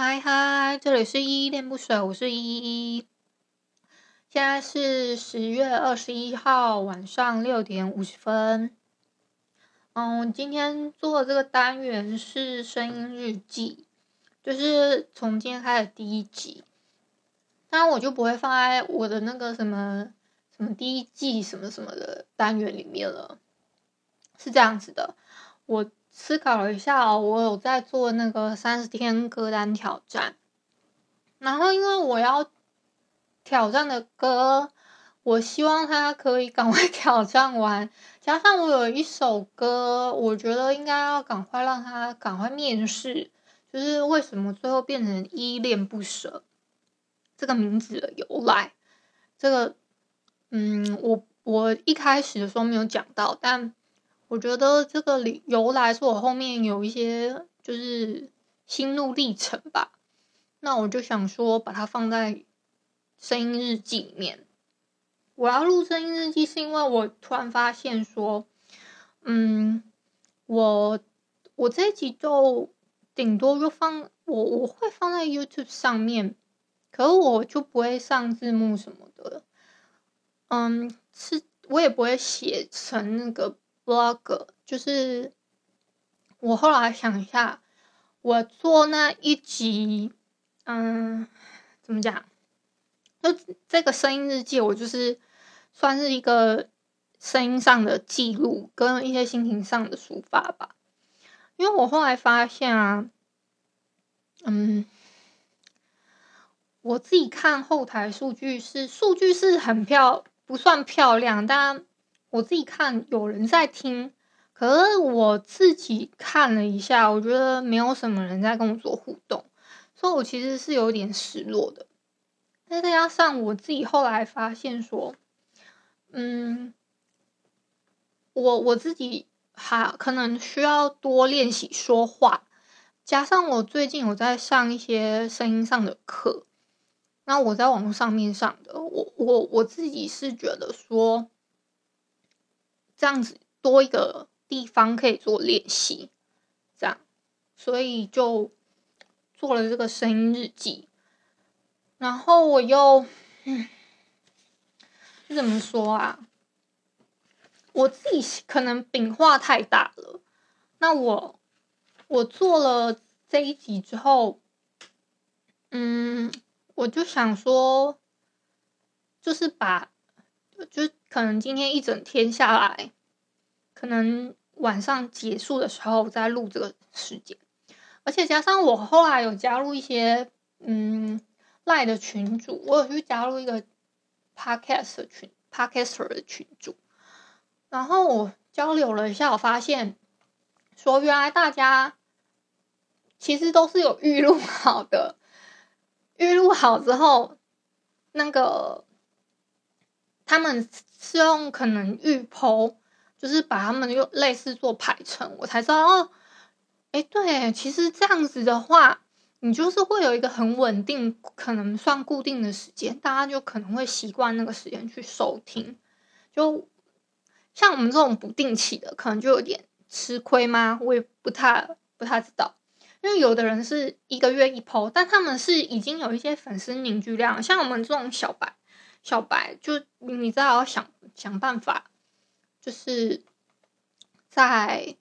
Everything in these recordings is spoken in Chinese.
嗨嗨，这里是依依恋不舍，我是依依。现在是十月二十一号晚上六点五十分。嗯，今天做的这个单元是声音日记，就是从今天开始第一集。当然，我就不会放在我的那个什么什么第一季什么什么的单元里面了。是这样子的，我。思考了一下，我有在做那个三十天歌单挑战，然后因为我要挑战的歌，我希望它可以赶快 挑战完，加上我有一首歌，我觉得应该要赶快让它赶快面世，就是为什么最后变成依恋不舍这个名字的由来，这个，嗯，我我一开始的时候没有讲到，但。我觉得这个理由来是我后面有一些就是心路历程吧，那我就想说把它放在声音日记里面。我要录声音日记是因为我突然发现说，嗯，我我这一集就顶多就放我我会放在 YouTube 上面，可是我就不会上字幕什么的，嗯，是我也不会写成那个。Blog 就是我后来想一下，我做那一集，嗯，怎么讲？就这个声音日记，我就是算是一个声音上的记录，跟一些心情上的抒发吧。因为我后来发现啊，嗯，我自己看后台数据是数据是很漂，不算漂亮，但。我自己看有人在听，可是我自己看了一下，我觉得没有什么人在跟我做互动，所以我其实是有点失落的。再加上我自己后来发现说，嗯，我我自己还可能需要多练习说话，加上我最近有在上一些声音上的课，那我在网络上面上的，我我我自己是觉得说。这样子多一个地方可以做练习，这样，所以就做了这个声音日记。然后我又，嗯，怎么说啊？我自己可能饼画太大了。那我我做了这一集之后，嗯，我就想说，就是把。就可能今天一整天下来，可能晚上结束的时候再录这个时间，而且加上我后来有加入一些嗯赖的群组，我有去加入一个 podcast 的群 podcaster 的群组，然后我交流了一下，我发现说原来大家其实都是有预录好的，预录好之后那个。他们是用可能预剖就是把他们用类似做排程，我才知道哦。哎，对，其实这样子的话，你就是会有一个很稳定，可能算固定的时间，大家就可能会习惯那个时间去收听。就像我们这种不定期的，可能就有点吃亏吗？我也不太不太知道，因为有的人是一个月一抛但他们是已经有一些粉丝凝聚量，像我们这种小白。小白就你知道要想想办法，就是在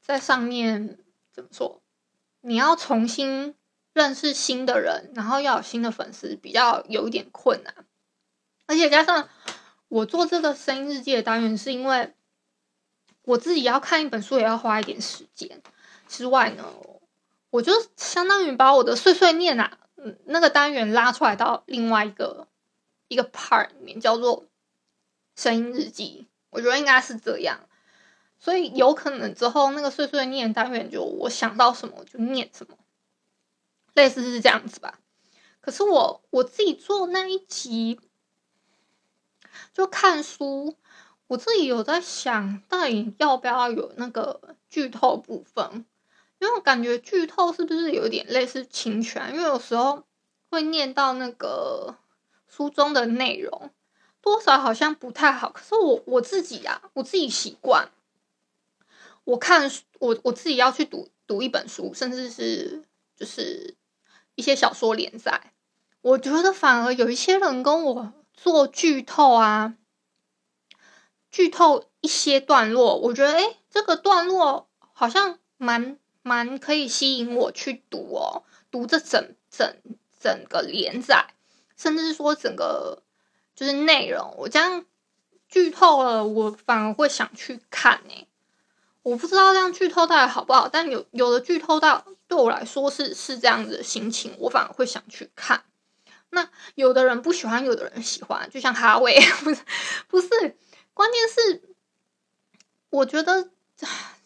在上面怎么说？你要重新认识新的人，然后要有新的粉丝，比较有一点困难。而且加上我做这个声音日记的单元，是因为我自己要看一本书，也要花一点时间。之外呢，我就相当于把我的碎碎念啊，嗯，那个单元拉出来到另外一个。一个 part 里面叫做声音日记，我觉得应该是这样，所以有可能之后那个碎碎念单元就我想到什么我就念什么，类似是这样子吧。可是我我自己做那一集就看书，我自己有在想到底要不要有那个剧透部分，因为我感觉剧透是不是有点类似侵权？因为有时候会念到那个。书中的内容多少好像不太好，可是我我自己、啊，我自己习惯，我看我我自己要去读读一本书，甚至是就是一些小说连载。我觉得反而有一些人跟我做剧透啊，剧透一些段落，我觉得诶，这个段落好像蛮蛮可以吸引我去读哦，读这整整整个连载，甚至是说整个就是内容，我这样剧透了，我反而会想去看呢。我不知道这样剧透到底好不好，但有有的剧透到对我来说是是这样子的心情，我反而会想去看。那有的人不喜欢，有的人喜欢，就像哈维，不是不是，关键是我觉得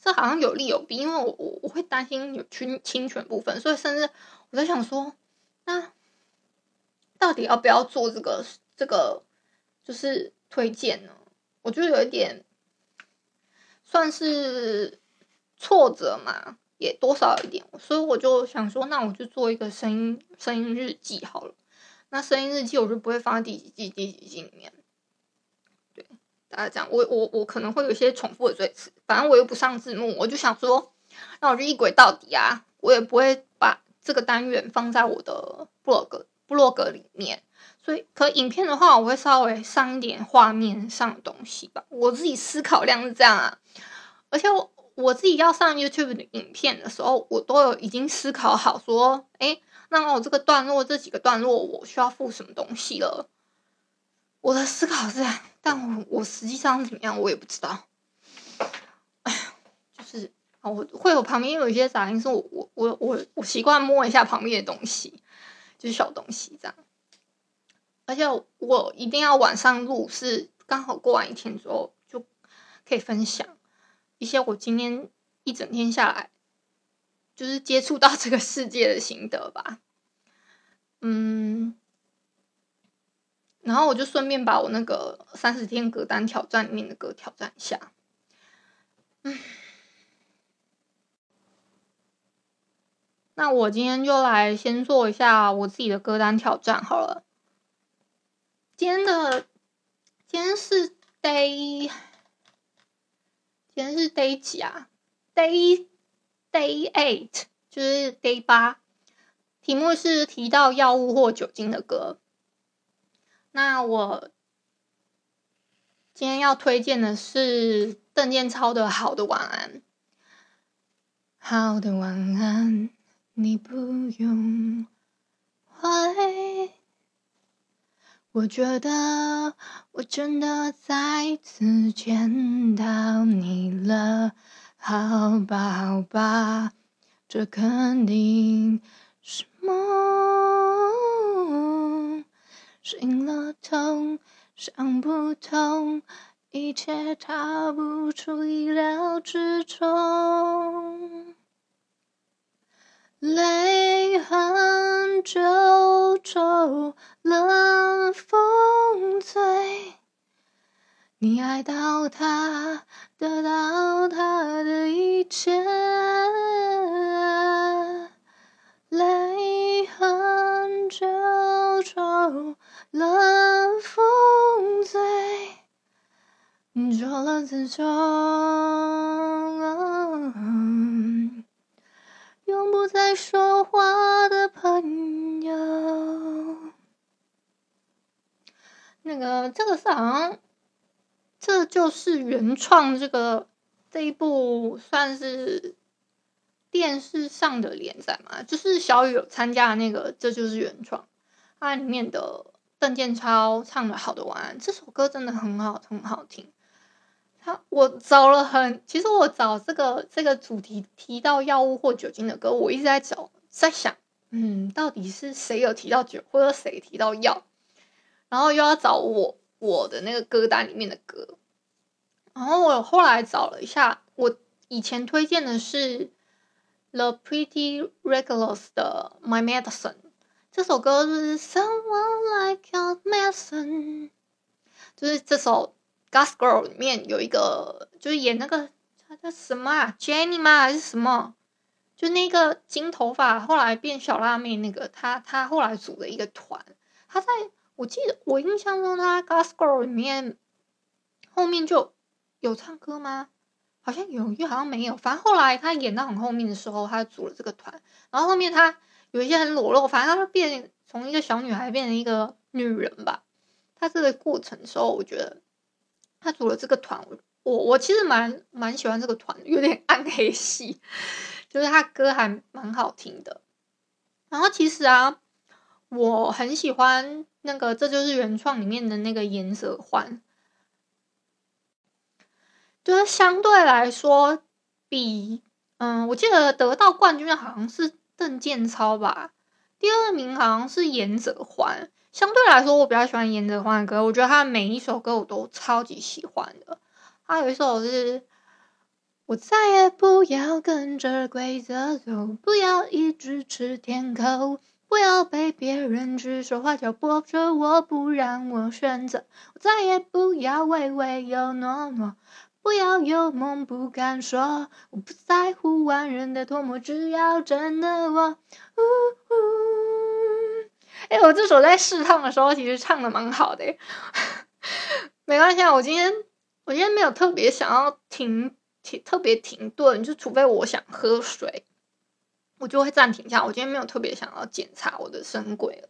这好像有利有弊，因为我我我会担心有侵侵权部分，所以甚至我在想说，那到底要不要做这个这个就是推荐呢？我觉得有一点。算是挫折嘛，也多少有一点，所以我就想说，那我就做一个声音声音日记好了。那声音日记我就不会放在第几季第几季里面。对，大家讲，我我我可能会有一些重复的赘词，反正我又不上字幕，我就想说，那我就一轨到底啊，我也不会把这个单元放在我的 blog 部落格里面。所以，可影片的话，我会稍微上一点画面上的东西吧。我自己思考量是这样啊，而且我我自己要上 YouTube 的影片的时候，我都有已经思考好说，哎，那我这个段落这几个段落，我需要附什么东西了。我的思考是这样，但我我实际上是怎么样，我也不知道。哎呀，就是，我会有旁边有一些杂音，是我我我我我习惯摸一下旁边的东西，就是小东西这样。而且我一定要晚上录，是刚好过完一天之后就可以分享一些我今天一整天下来就是接触到这个世界的心得吧。嗯，然后我就顺便把我那个三十天歌单挑战里面的歌挑战一下。嗯，那我今天就来先做一下我自己的歌单挑战好了。今天的今天是 day，今天是 day 几啊？day day eight，就是 day 八。题目是提到药物或酒精的歌。那我今天要推荐的是邓建超的《好的晚安》。好的晚安，你不用回。我觉得我真的再次见到你了，好吧，好吧，这肯定是梦。醒了痛，想不通，一切逃不出意料之中。泪痕皱皱，冷风醉。你爱到他，得到他的一切。泪痕皱皱，冷风醉。做了自重。永不再说话的朋友。那个，这个是好像，这就是原创这个这一部算是电视上的连载嘛，就是小雨有参加的那个，这就是原创。它里面的邓建超唱的《好的晚安》这首歌真的很好，很好听。他我找了很，其实我找这个这个主题提到药物或酒精的歌，我一直在找，在想，嗯，到底是谁有提到酒，或者谁提到药，然后又要找我我的那个歌单里面的歌，然后我后来找了一下，我以前推荐的是 The Pretty Reckless 的 My Medicine，这首歌就是 Someone Like Your Medicine，就是这首。Gas Girl 里面有一个，就是演那个他叫什么啊，Jenny 吗？还是什么？就那个金头发，后来变小辣妹那个，他他后来组了一个团。他在我记得我印象中，他 Gas Girl 里面后面就有唱歌吗？好像有，又好像没有。反正后来他演到很后面的时候，他组了这个团，然后后面他有一些很裸露，反正他就变从一个小女孩变成一个女人吧。他这个过程的时候，我觉得他组了这个团，我我其实蛮蛮喜欢这个团，有点 暗黑系，就是他歌还蛮好听的。然后其实啊，我很喜欢那个这就是原创里面的那个颜色环，就是相对来说比嗯，我记得得到冠军的好像是邓建超吧，第二名好像是颜色环。相对来说，我比较喜欢颜哲欢的歌，我觉得他每一首歌我都超级喜欢的。他有一首是“我再也不要跟着规则走，不要一直吃甜口，不要被别人指手画脚，不着我不让我选择。我再也不要唯唯又诺诺，不要有梦不敢说，我不在乎万人的唾沫，只要真的我。”呜呜哎，我这首在试唱的时候，其实唱的蛮好的。没关系啊，我今天我今天没有特别想要停停，特别停顿，就除非我想喝水，我就会暂停一下。我今天没有特别想要检查我的声轨，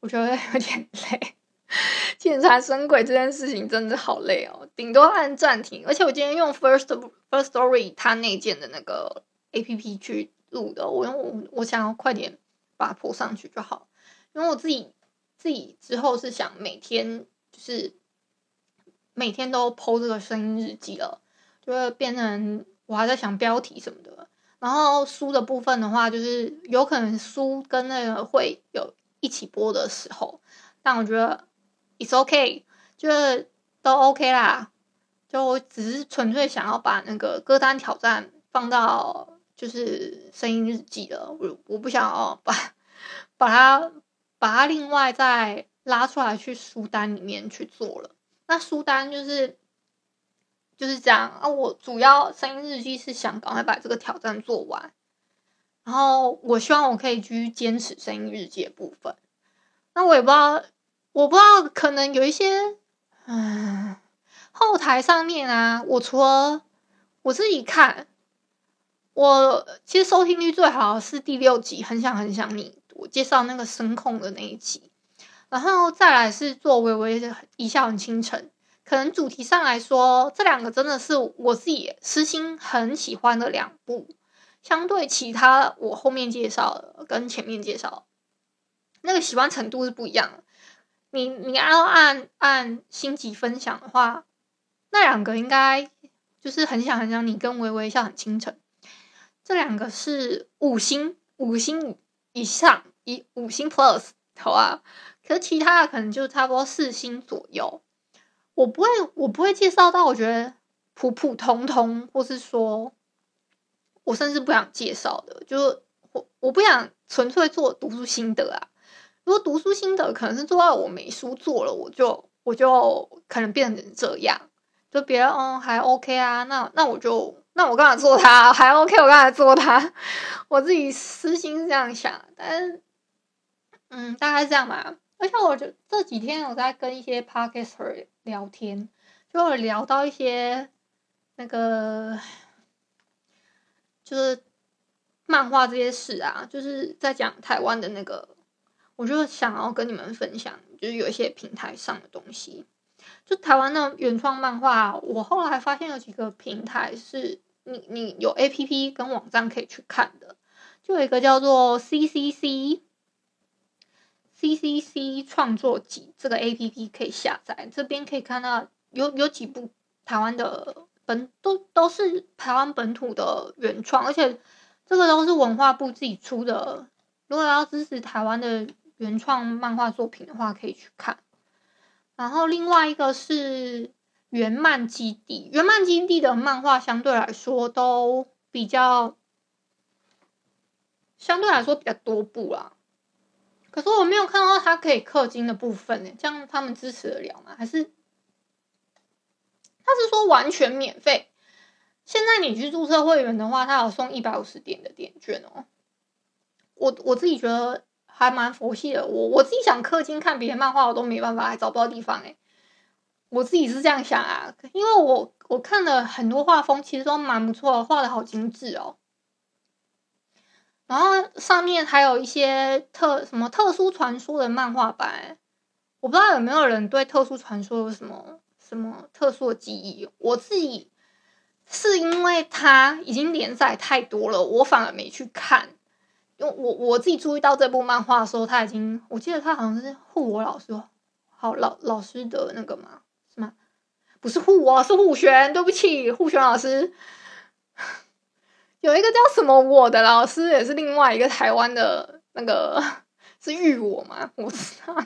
我觉得有点累。检查声轨这件事情真的好累哦，顶多按暂停。而且我今天用 First First Story 它内建的那个 APP 去录的，我用我想要快点把它铺上去就好。因为我自己自己之后是想每天就是每天都 po 这个声音日记了，就会变成我还在想标题什么的。然后书的部分的话，就是有可能书跟那个会有一起播的时候，但我觉得 it's okay，就是都 OK 啦。就我只是纯粹想要把那个歌单挑战放到就是声音日记了，我我不想要把 把它。把它另外再拉出来去书单里面去做了。那书单就是就是这样啊。我主要声音日记是想赶快把这个挑战做完，然后我希望我可以继续坚持声音日记的部分。那我也不知道，我不知道可能有一些嗯后台上面啊，我除了我自己看，我其实收听率最好是第六集，很想很想你。我介绍那个声控的那一集，然后再来是做微微的一笑很倾城。可能主题上来说，这两个真的是我自己私心很喜欢的两部。相对其他我后面介绍跟前面介绍，那个喜欢程度是不一样的。你你要按按星级分享的话，那两个应该就是很想很想你跟微微一笑很倾城。这两个是五星五星。以上以五星 plus 好啊，可是其他的可能就差不多四星左右。我不会，我不会介绍到我觉得普普通通，或是说，我甚至不想介绍的，就是我我不想纯粹做读书心得啊。如果读书心得可能是做到我没书做了，我就我就可能变成这样，就别人嗯还 OK 啊，那那我就。那我干嘛做它 还 OK，我干嘛做它？我自己私心是这样想，但是，嗯，大概是这样吧。而且我就这几天我在跟一些 Podcaster 聊天，就会聊到一些那个就是漫画这些事啊，就是在讲台湾的那个，我就想要跟你们分享，就是有一些平台上的东西，就台湾的原创漫画，我后来发现有几个平台是。你你有 A P P 跟网站可以去看的，就有一个叫做 C C C C C C 创作集这个 A P P 可以下载，这边可以看到有有几部台湾的本都都是台湾本土的原创，而且这个都是文化部自己出的。如果要支持台湾的原创漫画作品的话，可以去看。然后另外一个是。原漫基地，原漫基地的漫画相对来说都比较，相对来说比较多部啦。可是我没有看到它可以氪金的部分呢，这样他们支持得了吗？还是他是说完全免费？现在你去注册会员的话，他有送一百五十点的点券哦。我我自己觉得还蛮佛系的。我我自己想氪金看别的漫画，我都没办法，还找不到地方哎。我自己是这样想啊，因为我我看了很多画风，其实都蛮不错，画的好精致哦。然后上面还有一些特什么特殊传说的漫画版，我不知道有没有人对特殊传说有什么什么特殊的记忆。我自己是因为它已经连载太多了，我反而没去看。因为我我自己注意到这部漫画的时候，他已经我记得他好像是护我老师，好老老师的那个嘛？不是护我，是护玄。对不起，护玄老师。有一个叫什么我的老师，也是另外一个台湾的那个 是玉我吗？我知道，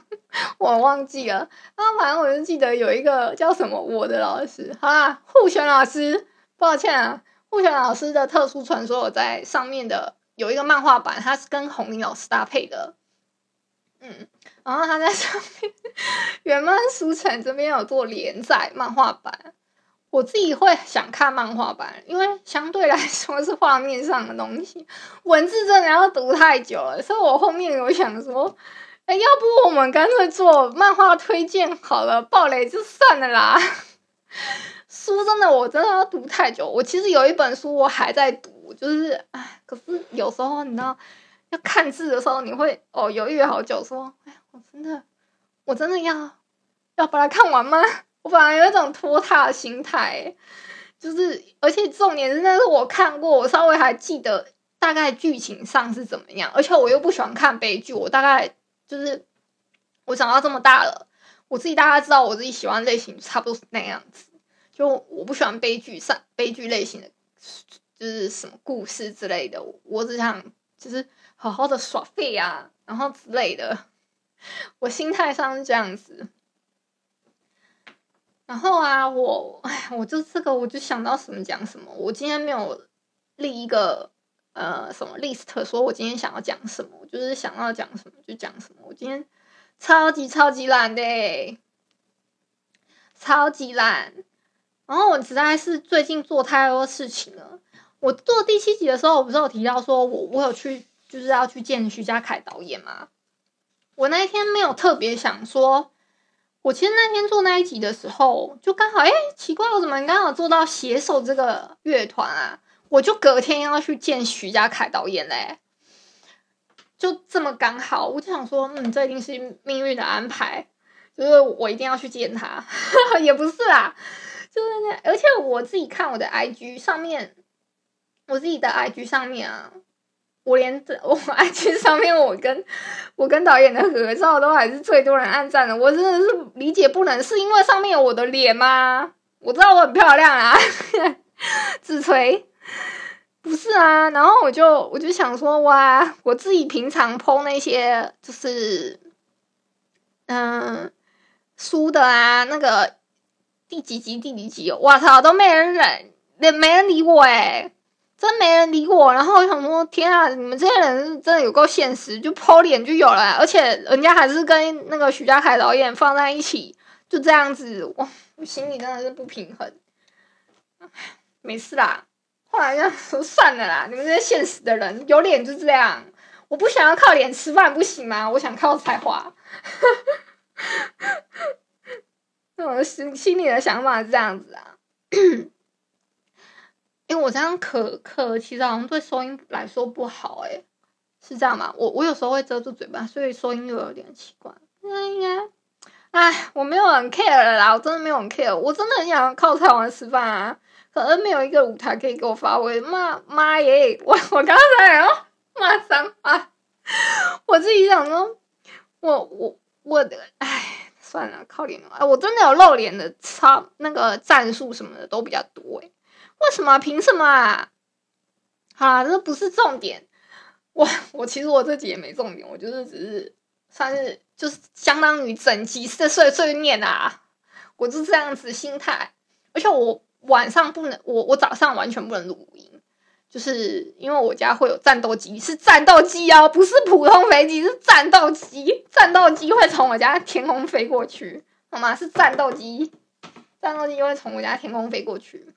我忘记了。啊，反正我就记得有一个叫什么我的老师。好啦，护玄老师，抱歉啊，护玄老师的特殊传说我在上面的有一个漫画版，它是跟红林老师搭配的。嗯，然后他在上面原漫书城这边有做连载漫画版。我自己会想看漫画版，因为相对来说是画面上的东西，文字真的要读太久了，所以我后面有想说，哎，要不我们干脆做漫画推荐好了，爆雷就算了啦。书真的我真的要读太久，我其实有一本书我还在读，就是哎，可是有时候你知道要看字的时候，你会哦犹豫好久，说，哎，我真的我真的要要把它看完吗？我本来有一种拖沓的心态，就是，而且重点是那是我看过，我稍微还记得大概剧情上是怎么样，而且我又不喜欢看悲剧，我大概就是我长到这么大了，我自己大概知道我自己喜欢类型差不多是那样子，就我不喜欢悲剧上悲剧类型的，就是什么故事之类的，我只想就是好好的耍废啊，然后之类的，我心态上是这样子。然后啊，我哎，我就这个，我就想到什么讲什么。我今天没有立一个呃什么 list，说我今天想要讲什么，我就是想要讲什么就讲什么。我今天超级超级懒的，超级懒。然后我实在是最近做太多事情了。我做第七集的时候，我不是有提到说我我有去就是要去见徐嘉凯导演吗？我那一天没有特别想说。我其实那天做那一集的时候，就刚好哎，奇怪，我怎么刚好做到携手这个乐团啊？我就隔天要去见徐家凯导演嘞，就这么刚好，我就想说，嗯，这一定是命运的安排，就是我一定要去见他，也不是啦，就是那，而且我自己看我的 IG 上面，我自己的 IG 上面啊。我连这我 IG 上面我跟我跟导演的合照都还是最多人按赞的，我真的是理解不能，是因为上面有我的脸吗？我知道我很漂亮啊，自吹不是啊。然后我就我就想说，哇，我自己平常 po 那些就是嗯书的啊，那个第几集第几集，我操，都没人忍，也没人理我诶真没人理我，然后我想说，天啊，你们这些人真的有够现实，就抛脸就有了，而且人家还是跟那个徐嘉凯导演放在一起，就这样子，哇，我心里真的是不平衡。没事啦，后来就说算了啦，你们这些现实的人，有脸就这样，我不想要靠脸吃饭，不行吗？我想靠才华。那我心心里的想法是这样子啊。因为我这样咳咳，其实好像对收音来说不好，诶，是这样吗？我我有时候会遮住嘴巴，所以收音又有点奇怪。那应该，哎，我没有很 care 啦，我真的没有很 care，我真的很想靠台湾吃饭啊，可是没有一个舞台可以给我发挥。妈妈耶，我我刚才要骂脏话，我自己想说，我我我的，哎，算了，靠脸了，我真的有露脸的，差那个战术什么的都比较多，诶。为什么？凭什么啊？好啦，这不是重点。我我其实我自己也没重点，我就是只是算是就是相当于整集碎碎碎念啊。我就这样子心态，而且我晚上不能，我我早上完全不能录音，就是因为我家会有战斗机，是战斗机哦，不是普通飞机，是战斗机，战斗机会从我家天空飞过去，好吗？是战斗机，战斗机会从我家天空飞过去。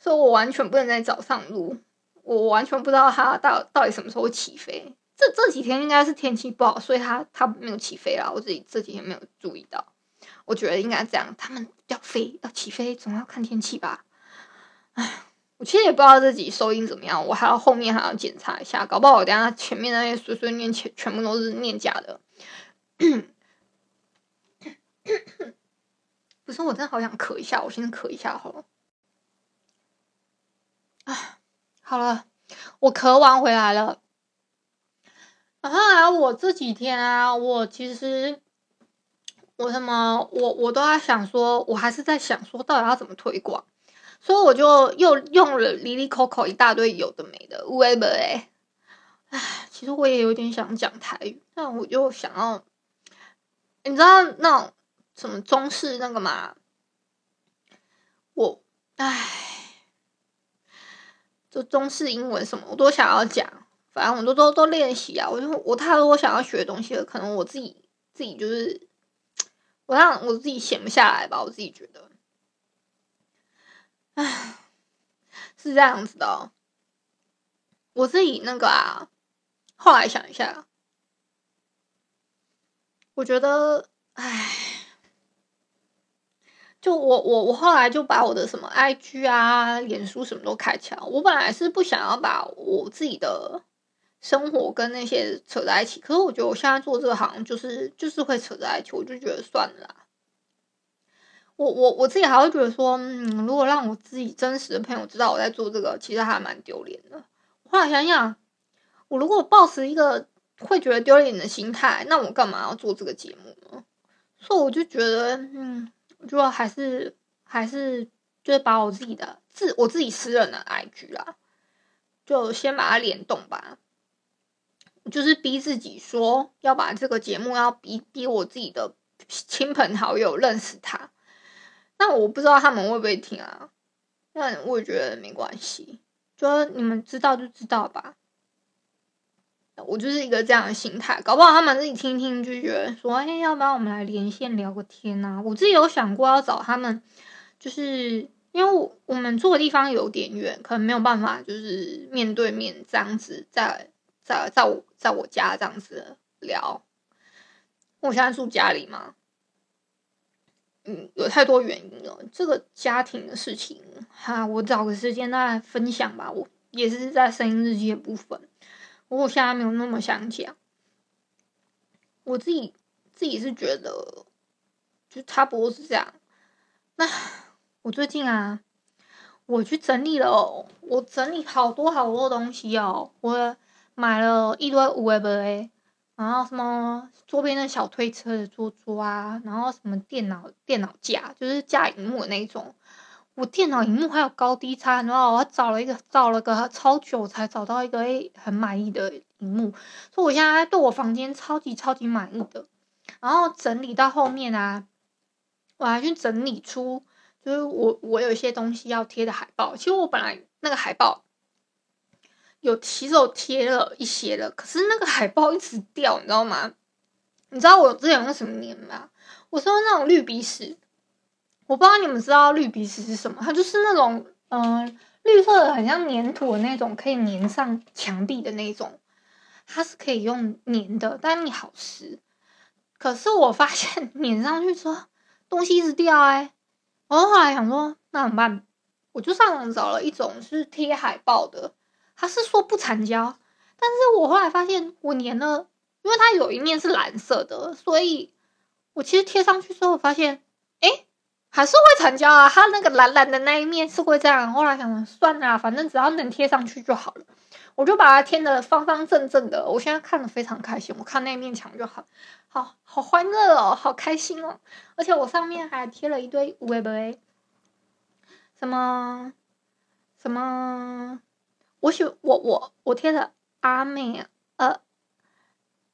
所以我完全不能在早上录，我完全不知道它到到底什么时候起飞。这这几天应该是天气不好，所以它它没有起飞啦。我自己这几天没有注意到。我觉得应该这样，他们要飞要起飞，总要看天气吧。唉，我其实也不知道自己收音怎么样，我还要后面还要检查一下，搞不好我等下前面那些碎碎念全全部都是念假的。不是，我真的好想咳一下，我先咳一下好了。唉，好了，我咳完回来了。然后啊，我这几天啊，我其实。我什么？我我都在想说，我还是在想说，到底要怎么推广？所以我就又用了哩哩扣扣一大堆有的没的，whatever 哎，唉，其实我也有点想讲台语，但我就想要，你知道那种什么中式那个嘛？我唉，就中式英文什么，我都想要讲，反正我都都都练习啊。我就我太多想要学的东西了，可能我自己自己就是。我让我自己闲不下来吧，我自己觉得，唉，是这样子的。我自己那个啊，后来想一下，我觉得，唉，就我我我后来就把我的什么 IG 啊、脸书什么都开起来。我本来是不想要把我自己的。生活跟那些扯在一起，可是我觉得我现在做这个行就是就是会扯在一起，我就觉得算了啦。我我我自己还会觉得说，嗯，如果让我自己真实的朋友知道我在做这个，其实还蛮丢脸的。后来想想，我如果抱持一个会觉得丢脸的心态，那我干嘛要做这个节目呢？所以我就觉得，嗯，我觉得还是还是就是把我自己的自我自己私人的 IG 啦，就先把它联动吧。就是逼自己说要把这个节目要逼逼我自己的亲朋好友认识他，那我不知道他们会不会听啊？那我也觉得没关系，就你们知道就知道吧。我就是一个这样的心态，搞不好他们自己听听就觉得说，哎，要不然我们来连线聊个天啊？我自己有想过要找他们，就是因为我，我们住的地方有点远，可能没有办法就是面对面这样子在。在在我在我家这样子聊，我现在住家里嘛，嗯，有太多原因了。这个家庭的事情，哈，我找个时间再分享吧。我也是在声音日记的部分，我现在没有那么想讲。我自己自己是觉得，就差不多是这样。那我最近啊，我去整理了，我整理好多好多东西哦，我。买了一堆五 A 杯，然后什么桌边的小推车的桌桌啊，然后什么电脑电脑架，就是架荧幕的那种。我电脑荧幕还有高低差，然后我找了一个找了个超久才找到一个诶很满意的荧幕，所以我现在对我房间超级超级满意的。然后整理到后面啊，我还去整理出就是我我有一些东西要贴的海报。其实我本来那个海报。有起手贴了一些了，可是那个海报一直掉，你知道吗？你知道我之前用什么粘吗？我是用那种绿鼻屎，我不知道你们知道绿鼻屎是什么？它就是那种嗯、绿色的，很像粘土的那种，可以粘上墙壁的那种。它是可以用粘的，但你好湿。可是我发现粘上去之后，东西一直掉哎、我后来想说，那怎么办？我就上网找了一种是贴海报的。它是说不缠胶，但是我后来发现我粘了，因为它有一面是蓝色的，所以我其实贴上去之后发现，哎，还是会成交啊。它那个蓝蓝的那一面是会这样。后来想算了，反正只要能贴上去就好了，我就把它贴的方方正正的。我现在看的非常开心，我看那一面墙就好，好好欢乐哦，好开心哦。而且我上面还贴了一堆有的没的，什么什么。我喜我我我贴的阿妹呃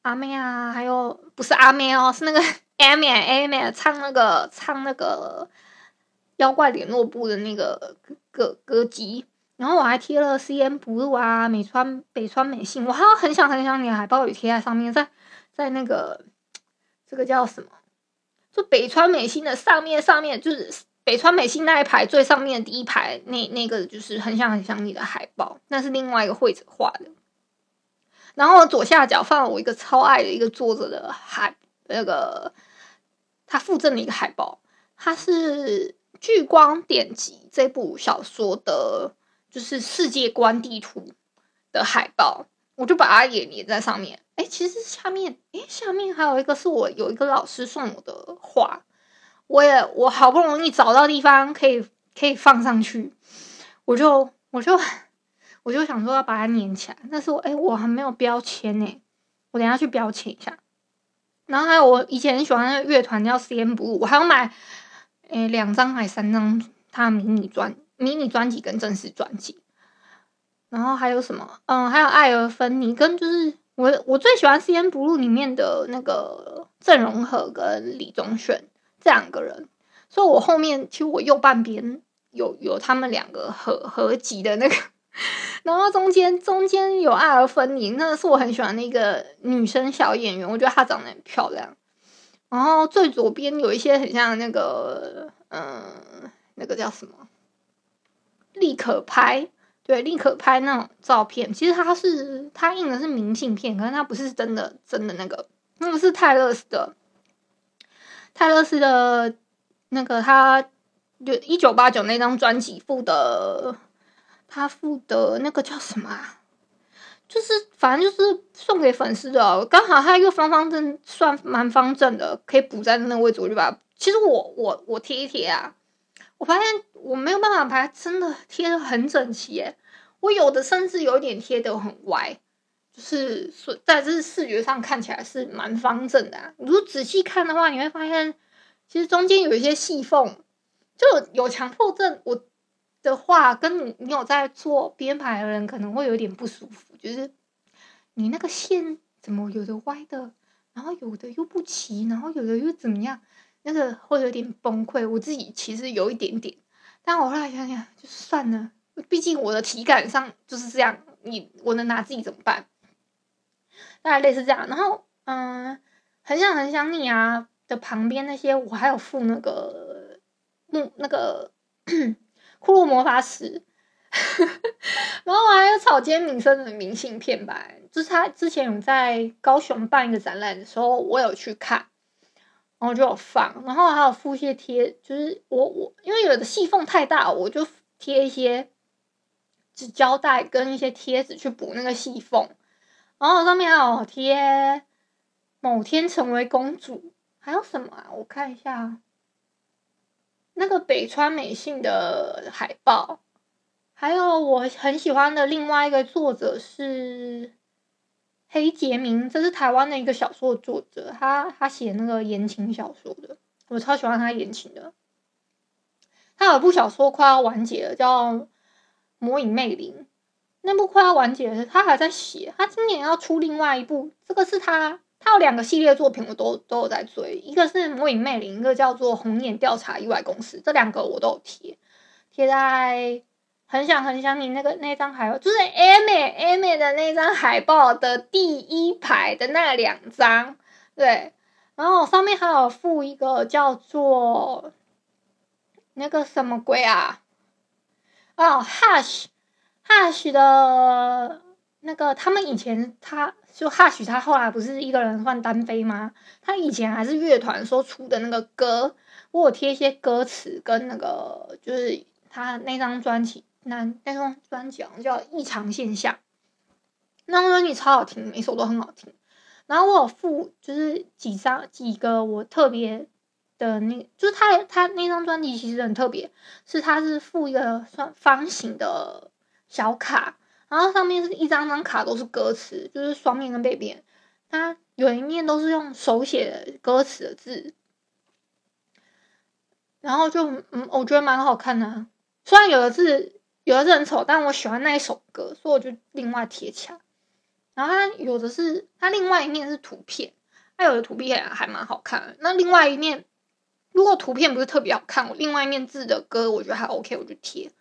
阿妹啊，还有不是阿妹哦，是那个 Amy Amy 唱那个唱那个妖怪联络部的那个歌歌姬，然后我还贴了 CNBLUE 啊，美川北川美幸，我还有很想很想你还把我贴在上面，在在那个这个叫什么？就北川美幸的上面上面就是。北川美幸那一排最上面第一排，那那个就是很像很像你的海报，那是另外一个绘者画的。然后左下角放了我一个超爱的一个作者的海那个它附赠了一个海报，它是《聚光典籍》这部小说的，就是世界观地图的海报，我就把它也粘在上面。哎，其实下面，哎，下面还有一个是我有一个老师送我的画，我也我好不容易找到地方可以可以放上去，我就我就我就想说要把它粘起来，但是我哎我还没有标签呢，我等下去标签一下。然后还有我以前喜欢的乐团叫 CNBLUE，我还要买诶两张还三张他迷你专迷你专辑跟正式专辑。然后还有什么？嗯，还有艾尔芬妮跟就是。我我最喜欢 CNBLUE 里面的那个郑容和跟李宗鉉这两个人，所以我后面其实我右半边有有他们两个合合集的那个，然后中间中间有艾尔芬妮，那是我很喜欢的一个女生小演员，我觉得她长得很漂亮。然后最左边有一些很像那个嗯，那个叫什么？立可拍。对，立可拍那种照片，其实它是它印的是明信片，可是它不是真的真的那个，那个是泰勒斯的，泰勒斯的，那个他就一九八九那张专辑附的，他附的那个叫什么啊？就是反正就是送给粉丝的，刚好他一个方方正，算蛮方正的，可以补在那个位置，我就把。其实我我我贴一贴啊。我发现我没有办法把它真的贴的很整齐耶，我有的甚至有点贴的很歪，就是在这视觉上看起来是蛮方正的啊。如果仔细看的话，你会发现其实中间有一些细缝，就有强迫症我的话，跟你你有在做编排的人可能会有点不舒服，就是你那个线怎么有的歪的，然后有的又不齐，然后有的又怎么样？那个会有点崩溃，我自己其实有一点点，但我后来想想，就算了，毕竟我的体感上就是这样，你我能拿自己怎么办？大概类似这样。然后，嗯，很想很想你啊的旁边那些，我还有附那个木那个骷髅魔法使，然后我还有草间弥生的明信片吧，就是他之前有在高雄办一个展览的时候，我有去看。然后就有放，然后还有附一些贴，就是我我因为有的细缝太大，我就贴一些纸胶带跟一些贴纸去补那个细缝。然后上面还有贴某天成为公主，还有什么啊？我看一下，那个北川美幸的海报，还有我很喜欢的另外一个作者是。黑杰明，这是台湾的一个小说作者，他他写那个言情小说的，我超喜欢他言情的。他有部小说快要完结了，叫《魔影魅灵》，那部快要完结了，他还在写，他今年要出另外一部，这个是他他有两个系列作品，我都都有在追，一个是《魔影魅灵》，一个叫做《红眼调查意外公司》，这两个我都有贴贴在。很想很想你那个那张海报，就是 Amy Amy 的那张海报的第一排的那两张，对，然后上面还有附一个叫做那个什么鬼啊？哦，Hush Hush 的那个，他们以前他就 Hush，他后来不是一个人换单飞吗？他以前还是乐团所出的那个歌，我有贴一些歌词跟那个就是他那张专辑。那那张专辑叫《异常现象》，那张专辑超好听，每首都很好听。然后我有附，就是几张几个我特别的那，就是他他那张专辑其实很特别，是他是附一个算方形的小卡，然后上面是一张张卡都是歌词，就是双面跟背面，它有一面都是用手写的歌词的字，然后就嗯，我觉得蛮好看的，虽然有的字。有的是很丑，但我喜欢那一首歌，所以我就另外贴起来。然后它有的是，它另外一面是图片，它有的图片还蛮好看的。那另外一面，如果图片不是特别好看，我另外一面字的歌我觉得还 OK，我就贴，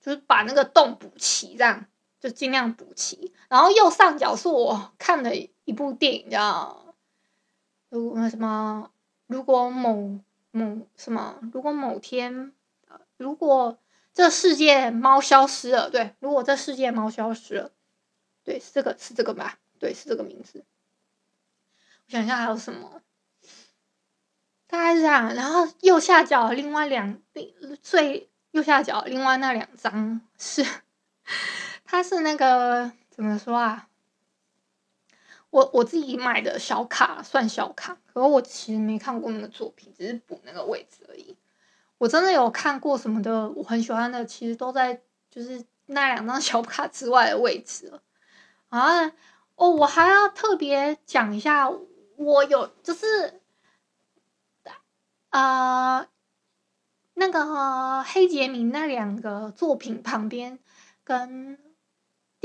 就是把那个洞补齐，这样就尽量补齐。然后右上角是我看的一部电影，叫什么，如果某某什么，如果某天，如果。这世界猫消失了，对，如果这世界猫消失了，对，是这个是这个吧？对，是这个名字。我想一下还有什么？大概是这样。然后右下角另外两最右下角另外那两张是，它是那个怎么说啊？我我自己买的小卡算小卡，可是我其实没看过那个作品，只是补那个位置而已。我真的有看过什么的，我很喜欢的，其实都在就是那两张 小卡之外的位置了。啊，哦，我还要特别讲一下，我有就是，啊、呃，那个黑杰明那两个作品旁边跟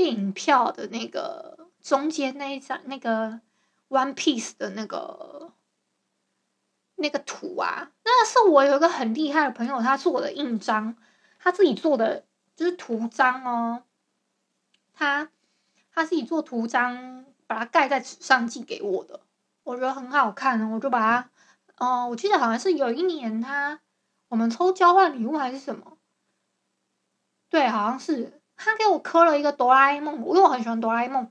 电影票的那个中间那一张那个 One Piece 的那个。那个图啊，那是我有一个很厉害的朋友，他做的印章，他自己做的就是图章哦。他他自己做图章，把它盖在纸上寄给我的，我觉得很好看，我就把它，哦，我记得好像是有一年他我们抽交换礼物还是什么，对，好像是他给我刻了一个哆啦 A 梦，因为我很喜欢哆啦 A 梦。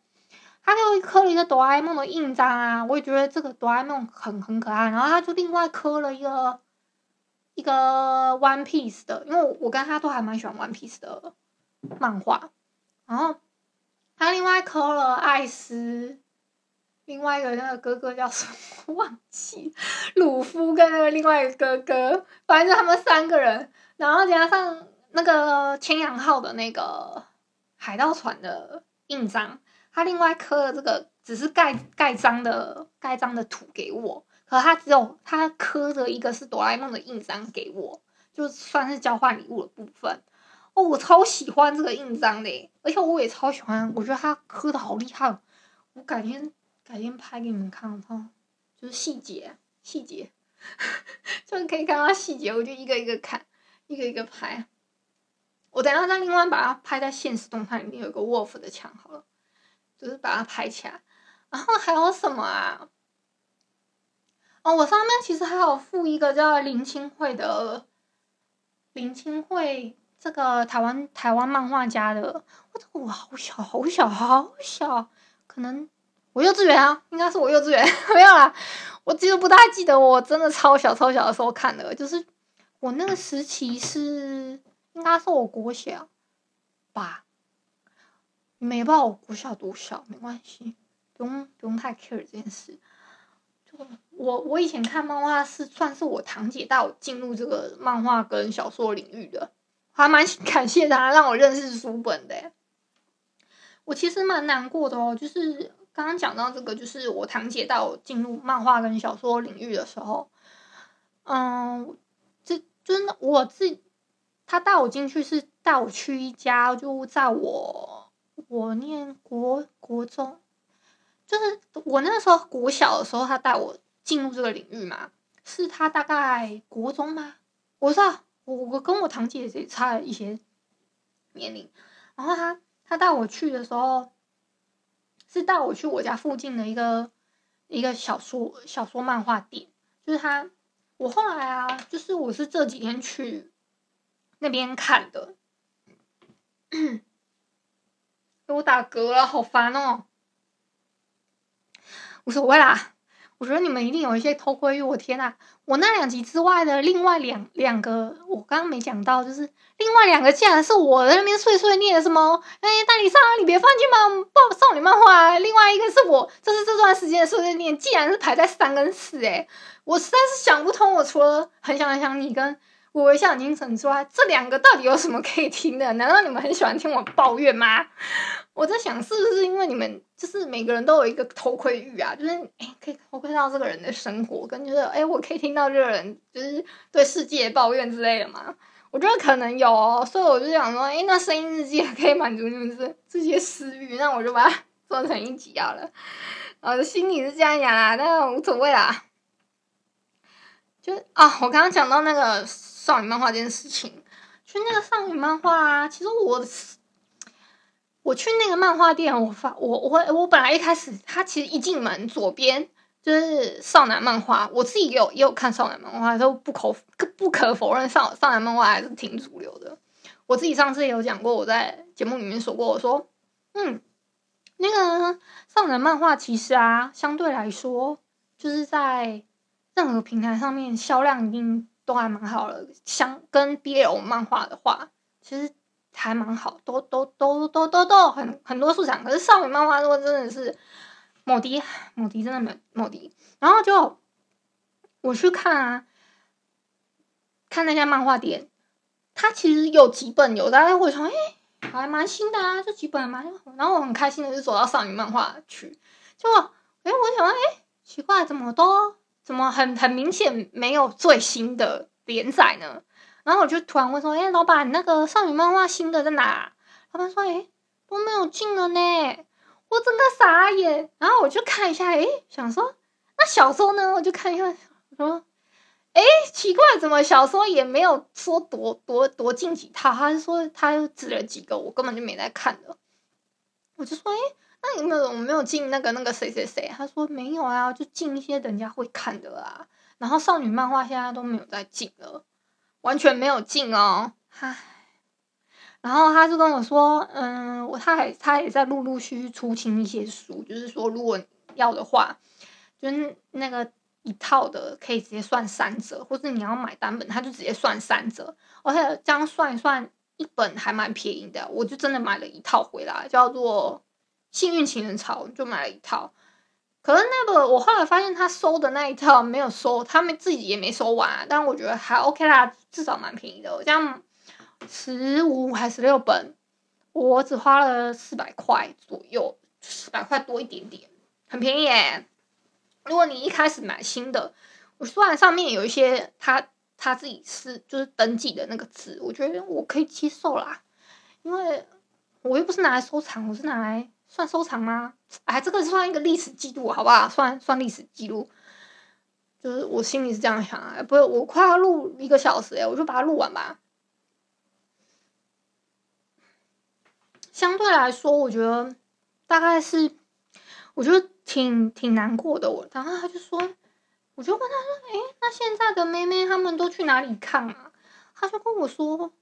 他给我刻了一个哆啦 A 梦的印章啊，我也觉得这个哆啦 A 梦很很可爱。然后他就另外刻了一个一个 One Piece 的，因为我跟他都还蛮喜欢 One Piece 的漫画。然后他另外刻了艾斯，另外一个那个哥哥叫什么 忘记，鲁夫跟那个另外一个哥哥，反正就他们三个人，然后加上那个千阳号的那个海盗船的印章。他另外刻了这个，只是盖盖章的盖章的图给我，可他只有他刻着一个是哆啦 A 梦的印章给我，就算是交换礼物的部分。哦，我超喜欢这个印章的，而且我也超喜欢，我觉得他刻的好厉害。我改天改天拍给你们看，哈，就是细节细节，就是可以看到细节，我就一个一个看，一个一个拍。我等下再另外把它拍在现实动态里面，有一个 Wolf 的墙好了。就是把它拍起来，然后还有什么啊？哦，我上面其实还有附一个叫林清慧的林清慧，这个台湾台湾漫画家的。我这个我好小好小好小，可能我幼稚园啊，应该是我幼稚园 没有啦。我记得不太记得，我真的超小超小的时候看的，就是我那个时期是应该是我国小吧。没报我国小多小没关系，不用不用太 care 这件事。就我我以前看漫画是算是我堂姐带我进入这个漫画跟小说领域的，还蛮 感谢她让我认识书本的。我其实蛮难过的哦，就是刚刚讲到这个，就是我堂姐带我进入漫画跟小说领域的时候，嗯，这真的我自己他，带我进去是带我去一家，就在我。我念国国中，就是我那时候国小的时候，他带我进入这个领域嘛，是他大概国中吗？我不知道，我我跟我堂姐姐差了一些年龄，然后他他带我去的时候，是带我去我家附近的一个一个小说小说漫画店，就是他，我后来啊，就是我是这几天去那边看的。我打嗝了，好烦哦！无所谓啦，我觉得你们一定有一些偷窥欲。我天呐，我那两集之外的另外两两个，我刚刚没讲到，就是另外两个竟然是我在那边碎碎念什么？哎，大里莎，你别放弃嘛，爆少女漫画。另外一个是我，这是这段时间的碎碎念，竟然是排在三跟四，诶，我实在是想不通。我除了很想很想你跟。我微笑凝神说，这两个到底有什么可以听的？难道你们很喜欢听我抱怨吗？我在想，是不是因为你们就是每个人都有一个偷窥欲啊？就是哎，可以偷窥到这个人的生活，跟就是哎，我可以听到这个人就是对世界抱怨之类的嘛？我觉得可能有哦，所以我就想说，哎，那声音日记也可以满足你们这这些私欲，那我就把它做成一集好了。我心里是这样想啊，但无所谓啦。就啊，我刚刚讲到那个。少女漫画这件事情，去那个少女漫画啊，其实我我去那个漫画店，我发我我我本来一开始，他其实一进门左边就是少男漫画，我自己也有也有看少男漫画，都不可不可否认少少男漫画还是挺主流的。我自己上次也有讲过，我在节目里面说过，我说嗯，那个少男漫画其实啊，相对来说就是在任何平台上面销量一定都还蛮好的。相跟 BL 漫画的话，其实还蛮好，都都都都都都很很多市场。可是少女漫画如果真的是某迪某迪真的没某迪，然后就我去看啊，看那家漫画店，它其实有几本有，大家会说，哎、欸，还蛮新的啊，这几本还蛮……然后我很开心的就走到少女漫画去，就哎、欸，我想，哎、奇怪，怎么都。怎么很很明显没有最新的连载呢？然后我就突然问说：“哎，老板，那个少女漫画新的在哪？”老板说：“哎，都没有进了呢。”我真的傻眼。然后我就看一下，哎，想说那小说呢？我就看一下，说：“哎，奇怪，怎么小说也没有说多多多进几套？他是说他又指了几个，我根本就没在看的。”我就说：“哎。”那有没有我没有进那个那个谁谁谁？他说没有啊，就进一些人家会看的啊。然后少女漫画现在都没有在进了，完全没有进哦。唉，然后他就跟我说，嗯，我他还他也在陆陆续续出清一些书，就是说如果要的话，就是那个一套的可以直接算三折，或是你要买单本，他就直接算三折。而且这样算一算，一本还蛮便宜的，我就真的买了一套回来，叫做。幸运情人潮就买了一套，可是那个我后来发现他收的那一套没有收，他们自己也没收完啊，但我觉得还 OK 啦，至少蛮便宜的。这样十五还十六本，我只花了四百块左右，四百块多一点点，很便宜耶。如果你一开始买新的，我虽然上面有一些他他自己是就是登记的那个字，我觉得我可以接受啦，因为我又不是拿来收藏，我是拿来。算收藏吗？哎，这个算一个历史记录，好不好？算算历史记录，就是我心里是这样想啊。不是，我快要录一个小时哎，我就把它录完吧。相对来说，我觉得大概是，我觉得挺挺难过的。我然后他就说，我就问他说：“哎，那现在的妹妹他们都去哪里看啊？”他就跟我说。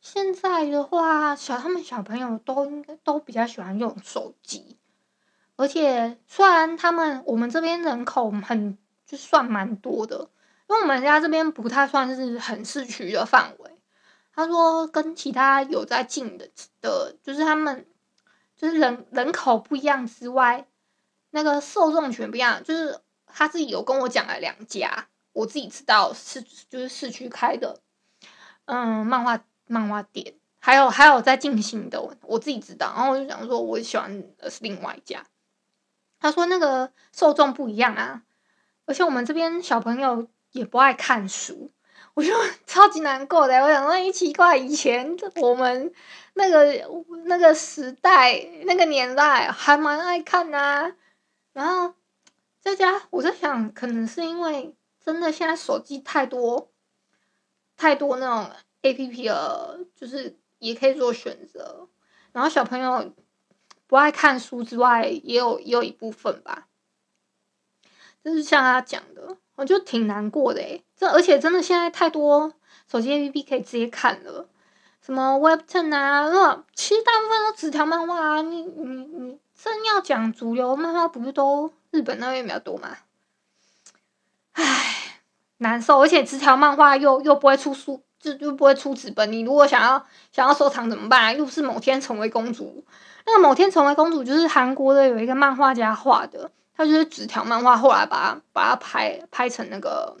现在的话，小他们小朋友都应该都比较喜欢用手机，而且虽然他们我们这边人口很就算蛮多的，因为我们家这边不太算是很市区的范围。他说跟其他有在进的的，就是他们就是人人口不一样之外，那个受众群不一样。就是他自己有跟我讲了两家，我自己知道是就是市区开的，嗯，漫画。漫画店还有还有在进行的，我自己知道。然后我就想说，我喜欢的是另外一家。他说那个受众不一样啊，而且我们这边小朋友也不爱看书，我就超级难过的。我想说，一奇怪，以前我们那个那个时代那个年代还蛮爱看啊。然后这家我在想，可能是因为真的现在手机太多太多那种。A P P 了，就是也可以做选择。然后小朋友不爱看书之外，也有也有一部分吧。就是像他讲的，我就挺难过的诶。这而且真的现在太多手机 A P P 可以直接看了，什么 Webtoon 啊，那其实大部分都纸条漫画啊。你你你真要讲主流漫画，不是都日本那边比较多吗？唉，难受。而且纸条漫画又又不会出书。就就不会出纸本。你如果想要想要收藏怎么办？又不是某天成为公主。那个某天成为公主就是韩国的有一个漫画家画的，他就是纸条漫画，后来把它把它拍拍成那个，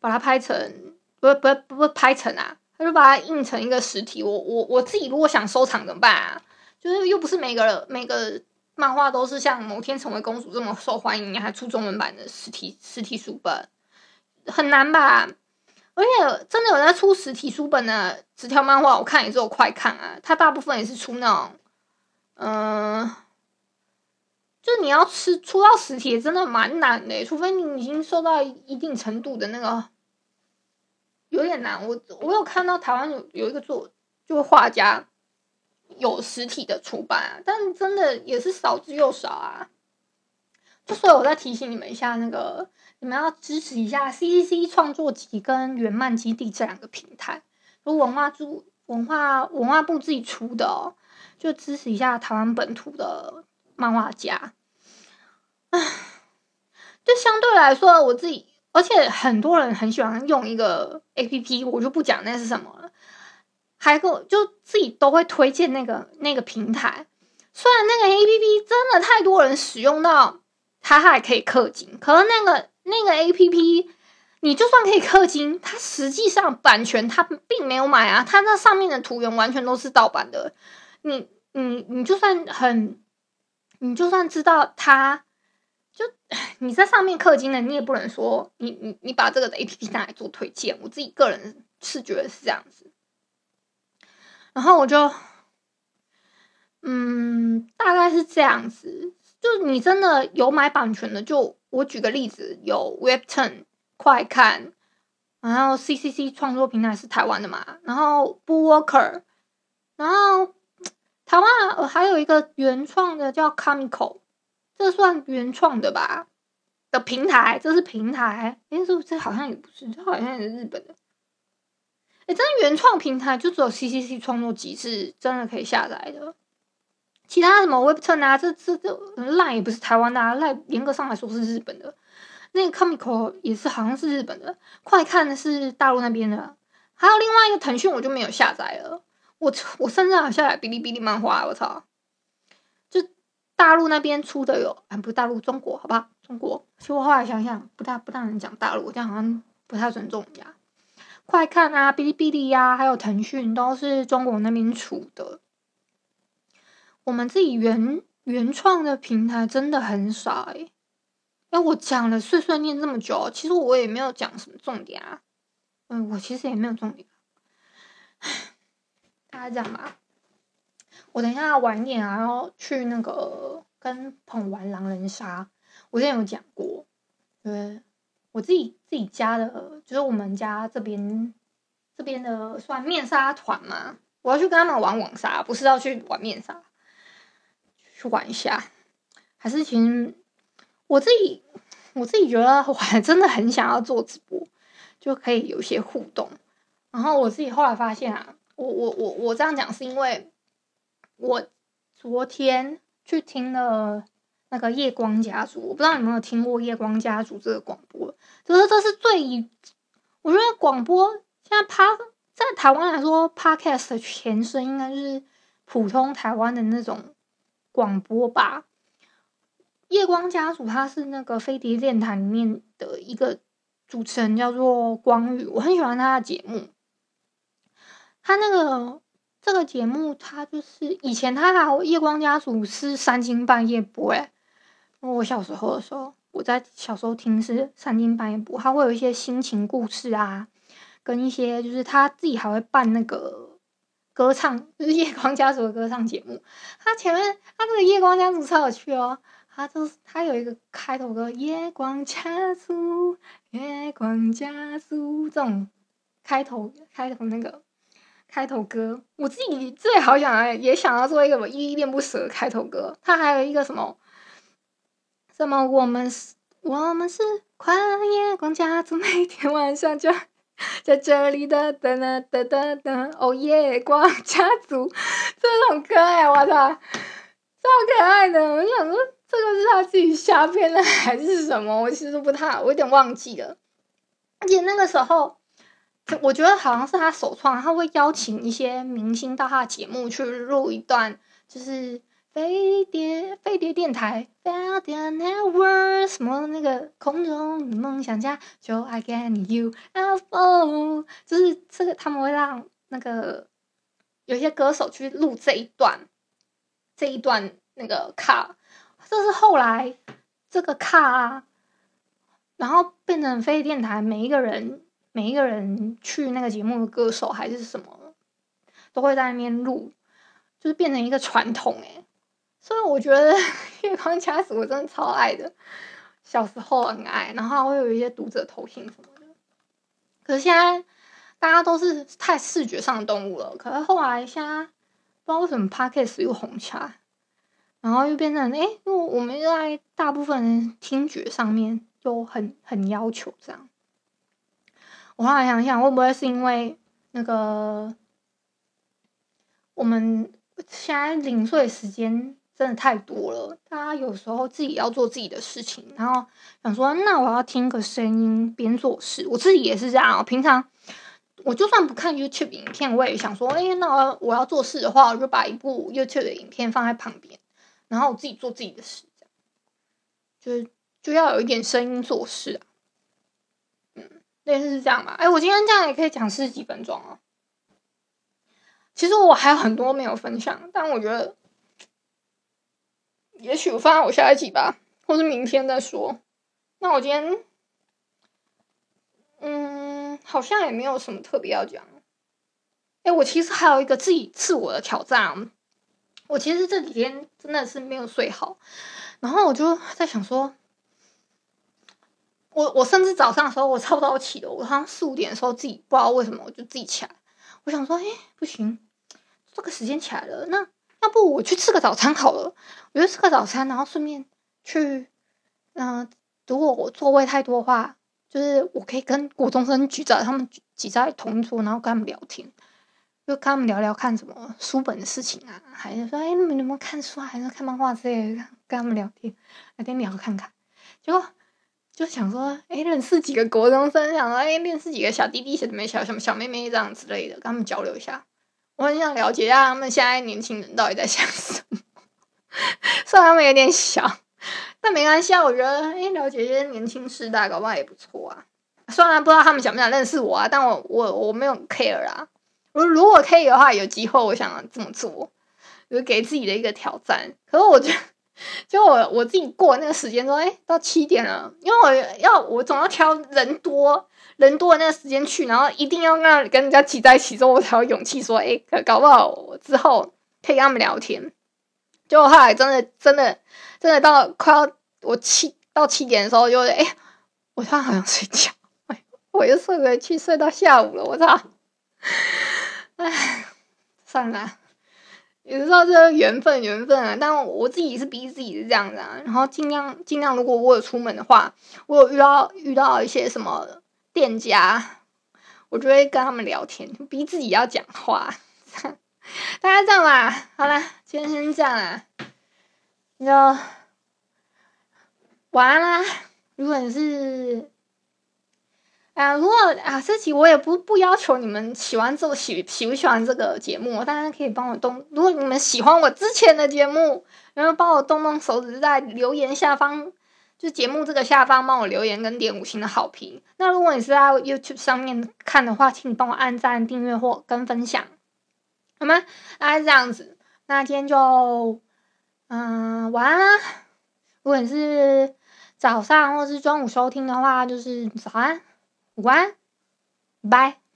把它拍成不不不不拍成啊，他就把它印成一个实体。我我我自己如果想收藏怎么办啊？就是又不是每个每个漫画都是像某天成为公主这么受欢迎，还出中文版的实体实体书本，很难吧？而且真的有在出实体书本的纸条漫画，我看也只有快看啊。它大部分也是出那种，嗯、就你要吃出到实体，真的蛮难的，除非你已经受到一定程度的那个，有点难。我我有看到台湾有有一个作，就是画家有实体的出版啊，但真的也是少之又少啊。就所以我再提醒你们一下，那个。你们要支持一下 CCC 创作集跟原漫基地这两个平台，有文化部文化文化部自己出的哦，就支持一下台湾本土的漫画家。唉，就就相对来说，我自己，而且很多人很喜欢用一个 APP，我就不讲那是什么了。还给我就自己都会推荐那个那个平台，虽然那个 APP 真的太多人使用到，它还可以氪金，可是那个那个 APP，你就算可以氪金，它实际上版权它并没有买啊，它那上面的图源完全都是盗版的。你你你就算很，你就算知道它，就 你在上面氪金了，你也不能说你你你把这个的 APP 拿来做推荐。我自己个人是觉得是这样子。然后我就，嗯，大概是这样子。就你真的有买版权的，就我举个例子，有 Webton 快看，然后 CCC 创作平台是台湾的嘛，然后 Bookwalker，然后台湾呃还有一个原创的叫 Comico，这算原创的吧？的平台，这是平台，诶，这这好像也不是，这好像也是日本的。哎，真的原创平台就只有 C C C 创作集是真的可以下载的，其他什么 Webton 啊，这这这 Line 也不是台湾的啊，Line 严格上来说是日本的，那个 Comico 也是好像是日本的，快看是大陆那边的，还有另外一个腾讯我就没有下载了，我我甚至还下载哔哩哔哩漫画，我操，就大陆那边出的有，啊不是大陆中国好吧，中国，其实我后来想想不大不大能讲大陆，这样好像不太尊重人家。快看啊，哔哩哔哩呀，还有腾讯都是中国那边出的。我们自己原原创的平台真的很少哎、欸。哎，我讲了碎碎念这么久，其实我也没有讲什么重点啊。嗯，我其实也没有重点。大家讲吧。我等一下晚一点还要去那个跟朋玩狼人杀。我之前有讲过，对。我自己自己家的，就是我们家这边这边的算面杀团嘛。我要去跟他们玩网杀，不是要去玩面杀，去玩一下。还是其实我自己我自己觉得我还真的很想要做直播，就可以有一些互动。然后我自己后来发现啊，我我我我这样讲是因为我昨天去听了。那个夜光家族，我不知道你有没有听过夜光家族这个广播，就是这是最，我觉得广播现在趴在台湾来说，Podcast 的前身应该就是普通台湾的那种广播吧。夜光家族他是那个飞碟电台里面的一个主持人，叫做光宇，我很喜欢他的节目。他那个这个节目，他就是以前他还有夜光家族是三更半夜播，诶我小时候的时候，我在小时候听是三更半夜播，他会有一些心情故事啊，跟一些就是他自己还会办那个歌唱，就是夜光家族的歌唱节目。他前面他这个夜光家族超有趣哦，他就是他有一个开头歌，夜光家族，夜光家族这种开头开头那个开头歌，我自己最好想也想要做一个依依恋不舍的开头歌。他还有一个什么？什么我们是，我们是快乐夜光家族，每天晚上就在这里的哒哒哒哒哒哦，耶光家族这种歌哎，我操，超可爱的！我想说，这个是他自己瞎编的还是什么？我其实不太，我有点忘记了。而且那个时候，我觉得好像是他首创，他会邀请一些明星到他的节目去录一段，就是。飞碟飞碟电台，飞碟 network 什么那个空中梦想家，就 I get you UFO，就是这个他们会让那个有些歌手去录这一段，这一段那个卡，这是后来这个卡啊，然后变成飞碟电台，每一个人每一个人去那个节目的歌手还是什么，都会在那边录，就是变成一个传统诶、所以我觉得月光家族我真的超爱的，小时候很爱，然后会有一些读者投信什么的。可是现在大家都是太视觉上的动物了，可是后来现在不知道为什么 Podcast 又红起来，然后又变成哎，因为我们在大部分人听觉上面就很很要求这样。我后来想想，会不会是因为那个我们现在零碎时间？真的太多了。大家有时候自己要做自己的事情，然后想说，那我要听个声音边做事。我自己也是这样。平常我就算不看 YouTube 影片，我也想说，哎，那我要做事的话，我就把一部 YouTube 的影片放在旁边，然后我自己做自己的事，就是就要有一点声音做事啊。嗯，类似是这样吧。哎，我今天这样也可以讲十几分钟啊。其实我还有很多没有分享，但我觉得。也许我放在我下一集吧，或是明天再说。那我今天，嗯，好像也没有什么特别要讲。哎，我其实还有一个自己自我的挑战。我其实这几天真的是没有睡好，然后我就在想说，我我甚至早上的时候我差不多起的，我好像四五点的时候自己不知道为什么我就自己起来，我想说，哎，不行，这个时间起来了，那。要不我去吃个早餐好了，我就吃个早餐，然后顺便去，嗯、如果我座位太多的话，就是我可以跟国中生挤在他们挤在同桌，然后跟他们聊天，就跟他们聊聊看什么书本的事情啊，还是说哎，你们有没有看书啊，还是看漫画之类的，跟他们聊天，聊天聊看看，结果就想说，哎，认识几个国中生，想说哎，认识几个小弟弟、小妹妹、小小小妹妹这样之类的，跟他们交流一下。我很想了解一下他们现在年轻人到底在想什么，虽然他们有点小，但没关系啊。我觉得，哎，了解一些年轻世代，搞不好也不错啊。虽然不知道他们想不想认识我啊，但我我我没有 care 啊。如如果可以的话，有机会我想这么做，就是给自己的一个挑战。可是我觉得，就我我自己过那个时间说，哎，到七点了，因为我要我总要挑人多。人多的那个时间去，然后一定要让跟人家挤在一起之后，我才有勇气说：“哎，搞不好我之后可以跟他们聊天。”就后来真的、真的、真的到快要我七到七点的时候就，就哎，我突然好想睡觉，哎，我又睡回去，睡到下午了。我操！哎，算了，也知道这个缘分，缘分啊。但我自己是逼自己是这样的、啊，然后尽量尽量，如果我有出门的话，我有遇到遇到一些什么。店家，我就会跟他们聊天，逼自己要讲话。大家这样吧，好了，今天先这样啦，那就晚安啦。如果你是啊，如果啊，这期我也不不要求你们喜欢这喜喜不喜欢这个节目，大家可以帮我动。如果你们喜欢我之前的节目，然后帮我动动手指在留言下方。就节目这个下方帮我留言跟点五星的好评。那如果你是在 YouTube 上面看的话，请你帮我按赞、订阅或跟分享，好吗？大概是这样子。那今天就嗯、晚安啦。如果你是早上或是中午收听的话，就是早安、晚安、拜。